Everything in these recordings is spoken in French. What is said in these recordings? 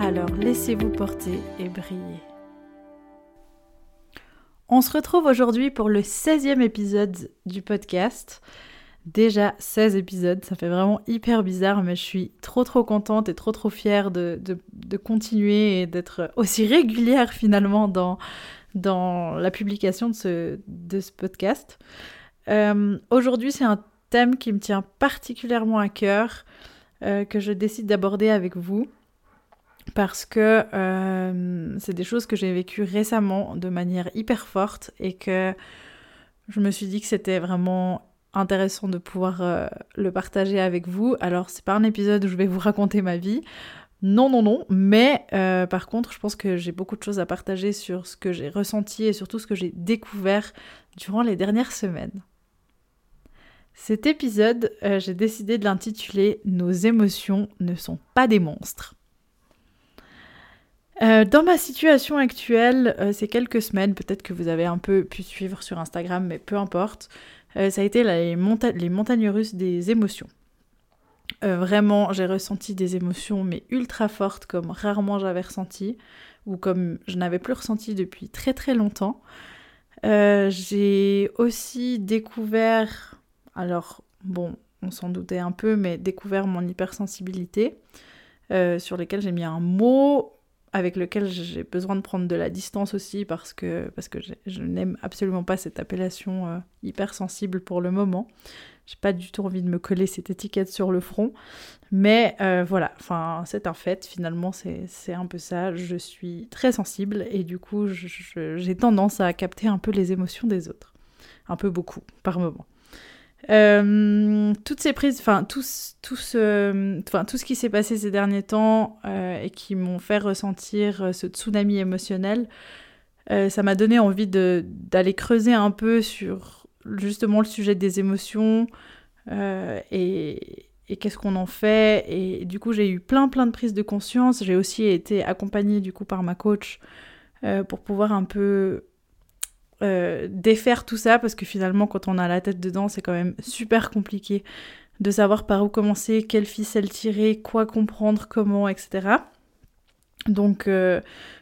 Alors laissez-vous porter et briller. On se retrouve aujourd'hui pour le 16e épisode du podcast. Déjà 16 épisodes, ça fait vraiment hyper bizarre, mais je suis trop trop contente et trop trop fière de, continuer et d'être aussi régulière finalement dans, la publication de ce, de ce podcast. Euh, aujourd'hui, c'est un thème qui me tient particulièrement à cœur. Euh, que je décide d'aborder avec vous parce que euh, c'est des choses que j'ai vécues récemment de manière hyper forte et que je me suis dit que c'était vraiment intéressant de pouvoir euh, le partager avec vous. Alors c'est pas un épisode où je vais vous raconter ma vie. Non, non, non, mais par contre, je pense que j'ai beaucoup de choses à partager sur ce que j'ai ressenti et surtout ce que j'ai découvert durant les dernières semaines. Cet épisode, euh, j'ai décidé de l'intituler Nos émotions ne sont pas des monstres. Euh, dans ma situation actuelle, euh, ces quelques semaines, peut-être que vous avez un peu pu suivre sur Instagram, mais peu importe, ça a été les, les, montagnes russes des émotions. vraiment, j'ai ressenti des émotions, mais ultra fortes, comme rarement j'avais ressenti, ou comme je n'avais plus ressenti depuis très très longtemps. j'ai aussi découvert alors, bon, on s'en doutait un peu, mais découvert mon hypersensibilité, euh, sur lesquelles j'ai mis un mot avec lequel j'ai besoin de prendre de la distance aussi parce que, parce que je n'aime absolument pas cette appellation euh, hypersensible pour le moment. J'ai pas du tout envie de me coller cette étiquette sur le front. Mais euh, voilà, enfin, c'est un fait, finalement, c'est un peu ça. Je suis très sensible et du coup, j'ai tendance à capter un peu les émotions des autres. Un peu beaucoup, par moment. Euh, toutes ces prises, enfin tout, tout, ce, tout ce qui s'est passé ces derniers temps euh, et qui m'ont fait ressentir euh, ce tsunami émotionnel, ça m'a donné envie d'aller creuser un peu sur justement le sujet des émotions et, et qu'est-ce qu'on en fait. Et du coup, j'ai eu plein plein de prises de conscience. J'ai aussi été accompagnée du coup par ma coach pour pouvoir un peu euh, défaire tout ça parce que finalement quand on a la tête dedans c'est quand même super compliqué de savoir par où commencer, quelle ficelle tirer, quoi comprendre, comment, etc. Donc euh,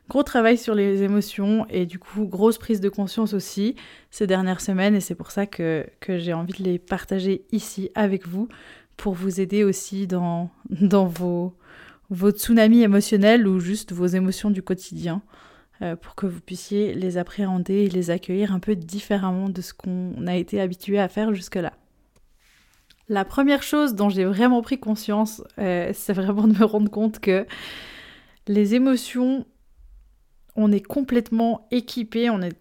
gros travail sur les émotions et du coup grosse prise de conscience aussi ces dernières semaines et c'est pour ça que, j'ai envie de les partager ici avec vous pour vous aider aussi dans, dans vos, vos tsunamis émotionnels ou juste vos émotions du quotidien. Euh, pour que vous puissiez les appréhender et les accueillir un peu différemment de ce qu'on a été habitué à faire jusque-là. La première chose dont j'ai vraiment pris conscience, euh, c'est vraiment de me rendre compte que les émotions, on est complètement équipé, on est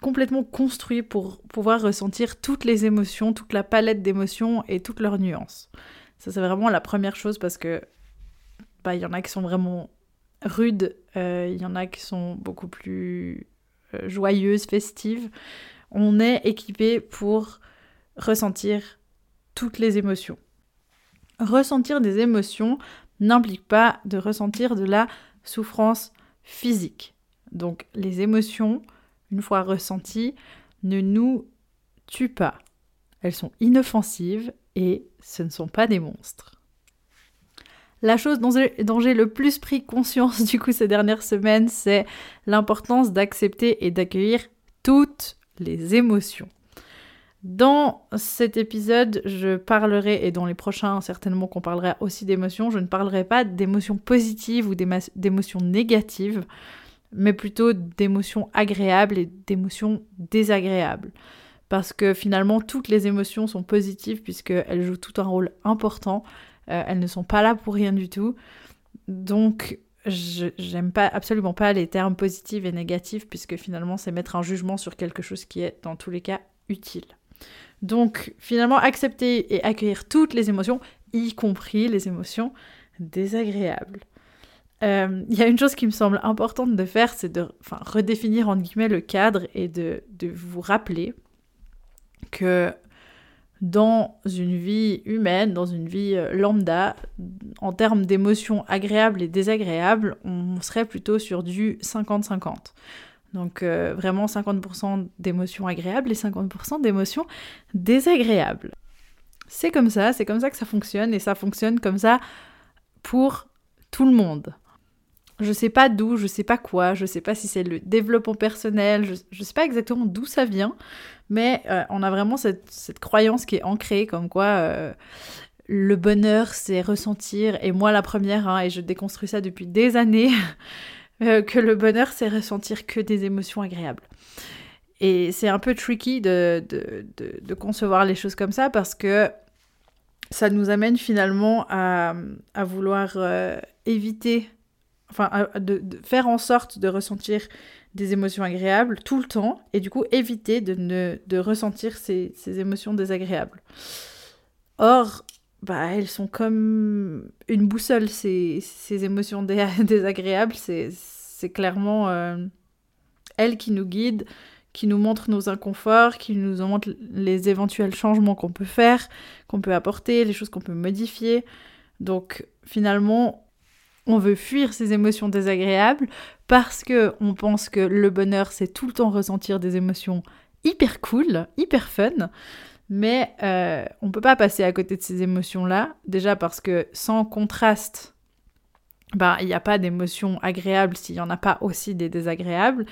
complètement construit pour pouvoir ressentir toutes les émotions, toute la palette d'émotions et toutes leurs nuances. Ça, c'est vraiment la première chose parce que bah, il y en a qui sont vraiment rudes, euh, il y en a qui sont beaucoup plus euh, joyeuses, festives. On est équipé pour ressentir toutes les émotions. Ressentir des émotions n'implique pas de ressentir de la souffrance physique. Donc les émotions, une fois ressenties, ne nous tuent pas. Elles sont inoffensives et ce ne sont pas des monstres. La chose dont j'ai le plus pris conscience du coup ces dernières semaines, c'est l'importance d'accepter et d'accueillir toutes les émotions. Dans cet épisode, je parlerai, et dans les prochains certainement qu'on parlera aussi d'émotions, je ne parlerai pas d'émotions positives ou d'émotions négatives, mais plutôt d'émotions agréables et d'émotions désagréables. Parce que finalement, toutes les émotions sont positives puisqu'elles jouent tout un rôle important euh, elles ne sont pas là pour rien du tout. Donc, j'aime pas absolument pas les termes positifs et négatifs puisque finalement c'est mettre un jugement sur quelque chose qui est dans tous les cas utile. Donc finalement accepter et accueillir toutes les émotions, y compris les émotions désagréables. euh, il y a une chose qui me semble importante de faire, c'est de redéfinir entre guillemets le cadre et de, de vous rappeler que dans une vie humaine, dans une vie euh, lambda, en termes d'émotions agréables et désagréables, on serait plutôt sur du 50-50. Donc euh, vraiment 50% d'émotions agréables et 50% d'émotions désagréables. C'est comme ça, c'est comme ça que ça fonctionne et ça fonctionne comme ça pour tout le monde. Je sais pas d'où, je sais pas quoi, je sais pas si c'est le développement personnel, je, je sais pas exactement d'où ça vient, mais euh, on a vraiment cette, croyance qui est ancrée comme quoi euh, le bonheur c'est ressentir, et moi la première, hein, et je déconstruis ça depuis des années, euh, que le bonheur c'est ressentir que des émotions agréables. Et c'est un peu tricky de, de, concevoir les choses comme ça parce que ça nous amène finalement à, à vouloir éviter, enfin, de, faire en sorte de ressentir des émotions agréables tout le temps et du coup éviter de, ne, de ressentir ces, ces émotions désagréables. Or, bah, elles sont comme une boussole, ces, ces émotions désagréables, c'est clairement euh, elles qui nous guident, qui nous montrent nos inconforts, qui nous montrent les éventuels changements qu'on peut faire, qu'on peut apporter, les choses qu'on peut modifier. Donc finalement, on veut fuir ces émotions désagréables parce que on pense que le bonheur c'est tout le temps ressentir des émotions hyper cool, hyper fun. Mais euh, on peut pas passer à côté de ces émotions-là, déjà parce que sans contraste, bah, il n'y a pas d'émotions agréables s'il n'y en a pas aussi des désagréables,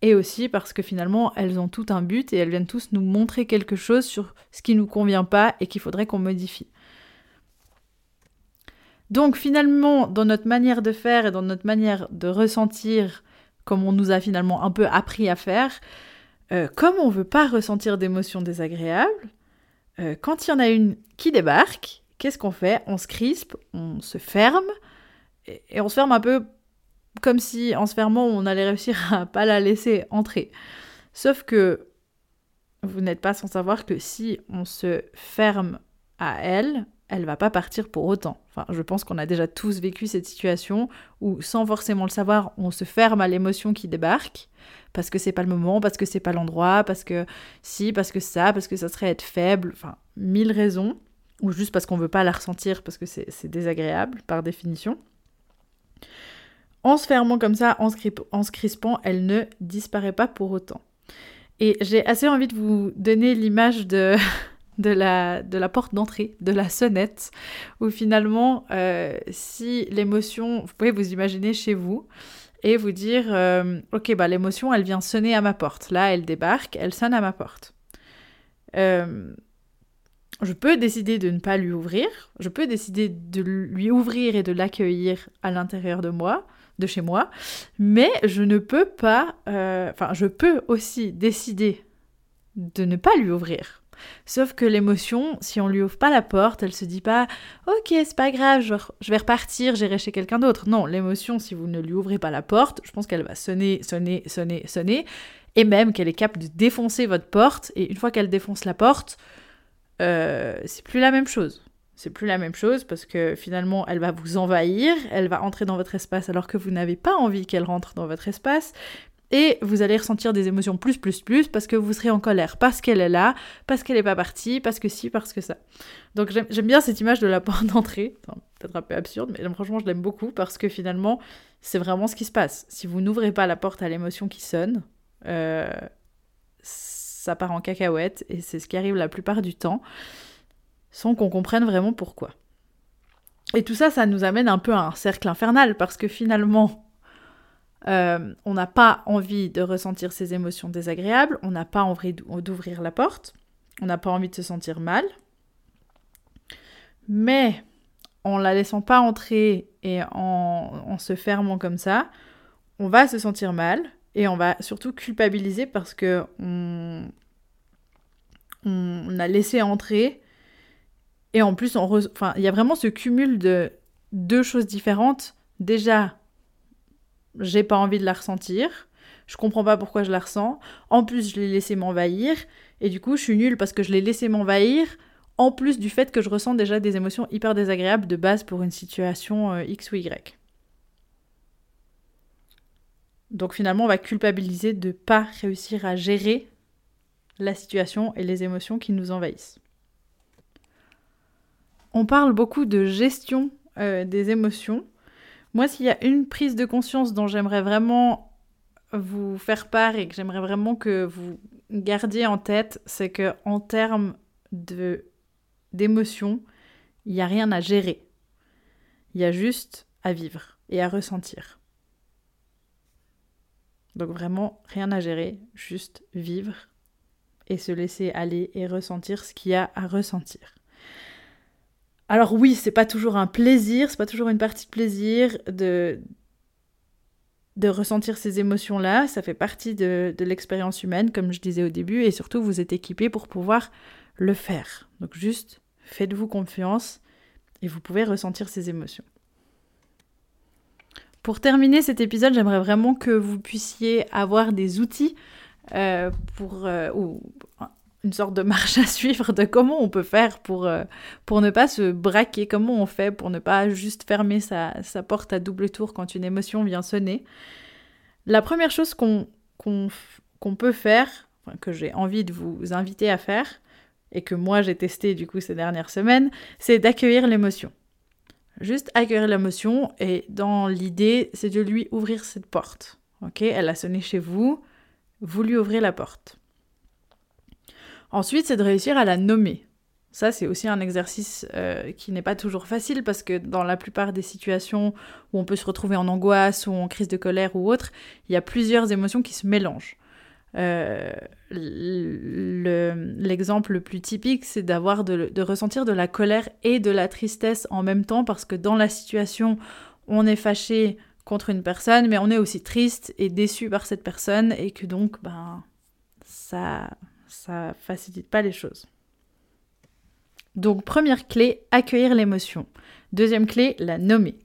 et aussi parce que finalement elles ont tout un but et elles viennent tous nous montrer quelque chose sur ce qui nous convient pas et qu'il faudrait qu'on modifie. Donc finalement, dans notre manière de faire et dans notre manière de ressentir, comme on nous a finalement un peu appris à faire, euh, comme on ne veut pas ressentir d'émotions désagréables, euh, quand il y en a une qui débarque, qu'est-ce qu'on fait? On se crispe, on se ferme, et, on se ferme un peu comme si en se fermant on allait réussir à pas la laisser entrer. Sauf que vous n'êtes pas sans savoir que si on se ferme à elle, elle va pas partir pour autant. Enfin, je pense qu'on a déjà tous vécu cette situation où, sans forcément le savoir, on se ferme à l'émotion qui débarque parce que c'est pas le moment, parce que c'est pas l'endroit, parce que si, parce que ça, parce que ça serait être faible, enfin, mille raisons, ou juste parce qu'on veut pas la ressentir parce que c'est désagréable par définition. En se fermant comme ça, en en se crispant, elle ne disparaît pas pour autant. Et j'ai assez envie de vous donner l'image de de la, de la porte d'entrée, de la sonnette, où finalement, euh, si l'émotion, vous pouvez vous imaginer chez vous et vous dire, euh, ok, bah l'émotion, elle vient sonner à ma porte. Là, elle débarque, elle sonne à ma porte. Euh, je peux décider de ne pas lui ouvrir, je peux décider de lui ouvrir et de l'accueillir à l'intérieur de moi, de chez moi, mais je ne peux pas, enfin, je peux aussi décider de ne pas lui ouvrir Sauf que l'émotion, si on lui ouvre pas la porte, elle se dit pas Ok, c'est pas grave, je vais repartir, j'irai chez quelqu'un d'autre. Non, l'émotion, si vous ne lui ouvrez pas la porte, je pense qu'elle va sonner, sonner, sonner, sonner, et même qu'elle est capable de défoncer votre porte, et une fois qu'elle défonce la porte, euh, c'est plus la même chose. C'est plus la même chose parce que finalement, elle va vous envahir, elle va entrer dans votre espace alors que vous n'avez pas envie qu'elle rentre dans votre espace, et vous allez ressentir des émotions plus, plus, plus, parce que vous serez en colère, parce qu'elle est là, parce qu'elle n'est pas partie, parce que si, parce que ça. Donc j'aime bien cette image de la porte d'entrée, peut-être un peu absurde, mais franchement je l'aime beaucoup, parce que finalement, c'est vraiment ce qui se passe. Si vous n'ouvrez pas la porte à l'émotion qui sonne, euh, ça part en cacahuète, et c'est ce qui arrive la plupart du temps, sans qu'on comprenne vraiment pourquoi. Et tout ça, ça nous amène un peu à un cercle infernal, parce que finalement, euh, on n'a pas envie de ressentir ces émotions désagréables, on n'a pas envie d'ouvrir la porte, on n'a pas envie de se sentir mal. Mais en la laissant pas entrer et en, se fermant comme ça, on va se sentir mal et on va surtout culpabiliser parce que on, a laissé entrer et en plus il y a vraiment ce cumul de deux choses différentes. Déjà, j'ai pas envie de la ressentir. Je comprends pas pourquoi je la ressens. En plus, je l'ai laissé m'envahir. Et du coup, je suis nulle parce que je l'ai laissé m'envahir. En plus du fait que je ressens déjà des émotions hyper désagréables de base pour une situation euh, X ou Y. Donc finalement, on va culpabiliser de ne pas réussir à gérer la situation et les émotions qui nous envahissent. On parle beaucoup de gestion euh, des émotions. Moi, s'il y a une prise de conscience dont j'aimerais vraiment vous faire part et que j'aimerais vraiment que vous gardiez en tête, c'est que en termes de d'émotions, il n'y a rien à gérer. Il y a juste à vivre et à ressentir. Donc vraiment rien à gérer, juste vivre et se laisser aller et ressentir ce qu'il y a à ressentir. Alors oui, c'est pas toujours un plaisir, c'est pas toujours une partie de plaisir de, de ressentir ces émotions-là. Ça fait partie de, de l'expérience humaine, comme je disais au début, et surtout vous êtes équipé pour pouvoir le faire. Donc juste faites-vous confiance et vous pouvez ressentir ces émotions. Pour terminer cet épisode, j'aimerais vraiment que vous puissiez avoir des outils euh, pour, euh, une sorte de marche à suivre de comment on peut faire pour, euh, pour ne pas se braquer, comment on fait pour ne pas juste fermer sa, porte à double tour quand une émotion vient sonner. La première chose qu'on qu'on peut faire, que j'ai envie de vous inviter à faire, et que moi j'ai testé du coup ces dernières semaines, c'est d'accueillir l'émotion. Juste accueillir l'émotion et dans l'idée, c'est de lui ouvrir cette porte. Ok, elle a sonné chez vous, vous lui ouvrez la porte. Ensuite, c'est de réussir à la nommer. Ça, c'est aussi un exercice euh, qui n'est pas toujours facile parce que dans la plupart des situations où on peut se retrouver en angoisse ou en crise de colère ou autre, il y a plusieurs émotions qui se mélangent. Euh, l'exemple le, plus typique, c'est d'avoir de, de, ressentir de la colère et de la tristesse en même temps parce que dans la situation, on est fâché contre une personne, mais on est aussi triste et déçu par cette personne et que donc, ben, ça ça facilite pas les choses. Donc première clé, accueillir l'émotion. Deuxième clé, la nommer.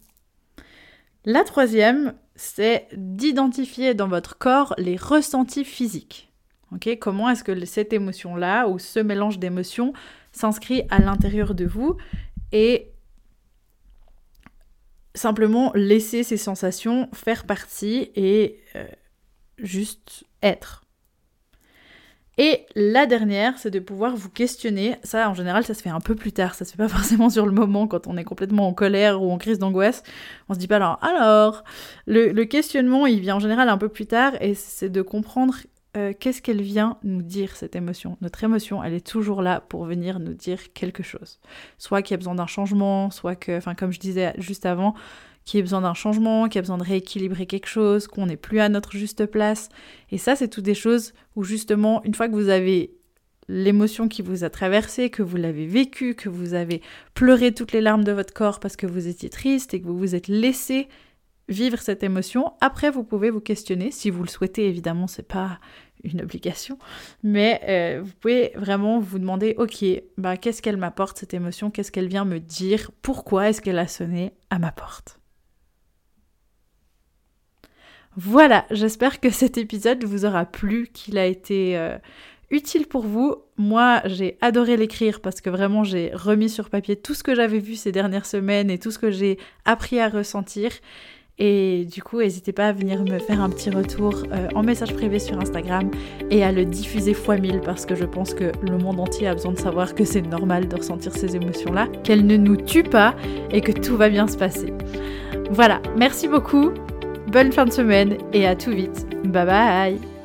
La troisième, c'est d'identifier dans votre corps les ressentis physiques. Comment est-ce que cette émotion-là ou ce mélange d'émotions s'inscrit à l'intérieur de vous et simplement laisser ces sensations faire partie et euh, juste être? Et la dernière, c'est de pouvoir vous questionner. Ça, en général, ça se fait un peu plus tard. Ça se fait pas forcément sur le moment quand on est complètement en colère ou en crise d'angoisse. On se dit pas alors, alors. Le, questionnement, il vient en général un peu plus tard et c'est de comprendre euh, qu'est-ce qu'elle vient nous dire, cette émotion. Notre émotion, elle est toujours là pour venir nous dire quelque chose. Soit qu'il y a besoin d'un changement, soit que, enfin, comme je disais juste avant, qui a besoin d'un changement, qui a besoin de rééquilibrer quelque chose, qu'on n'est plus à notre juste place. Et ça, c'est toutes des choses où justement, une fois que vous avez l'émotion qui vous a traversé, que vous l'avez vécu, que vous avez pleuré toutes les larmes de votre corps parce que vous étiez triste et que vous vous êtes laissé vivre cette émotion, après vous pouvez vous questionner, si vous le souhaitez évidemment, c'est pas une obligation, mais euh, vous pouvez vraiment vous demander, ok, bah, qu'est-ce qu'elle m'apporte cette émotion, qu'est-ce qu'elle vient me dire, pourquoi est-ce qu'elle a sonné à ma porte? Voilà, j'espère que cet épisode vous aura plu, qu'il a été euh, utile pour vous. Moi, j'ai adoré l'écrire parce que vraiment j'ai remis sur papier tout ce que j'avais vu ces dernières semaines et tout ce que j'ai appris à ressentir. Et du coup, n'hésitez pas à venir me faire un petit retour euh, en message privé sur Instagram et à le diffuser fois mille parce que je pense que le monde entier a besoin de savoir que c'est normal de ressentir ces émotions-là, qu'elles ne nous tuent pas et que tout va bien se passer. Voilà, merci beaucoup. Bonne fin de semaine et à tout vite. Bye bye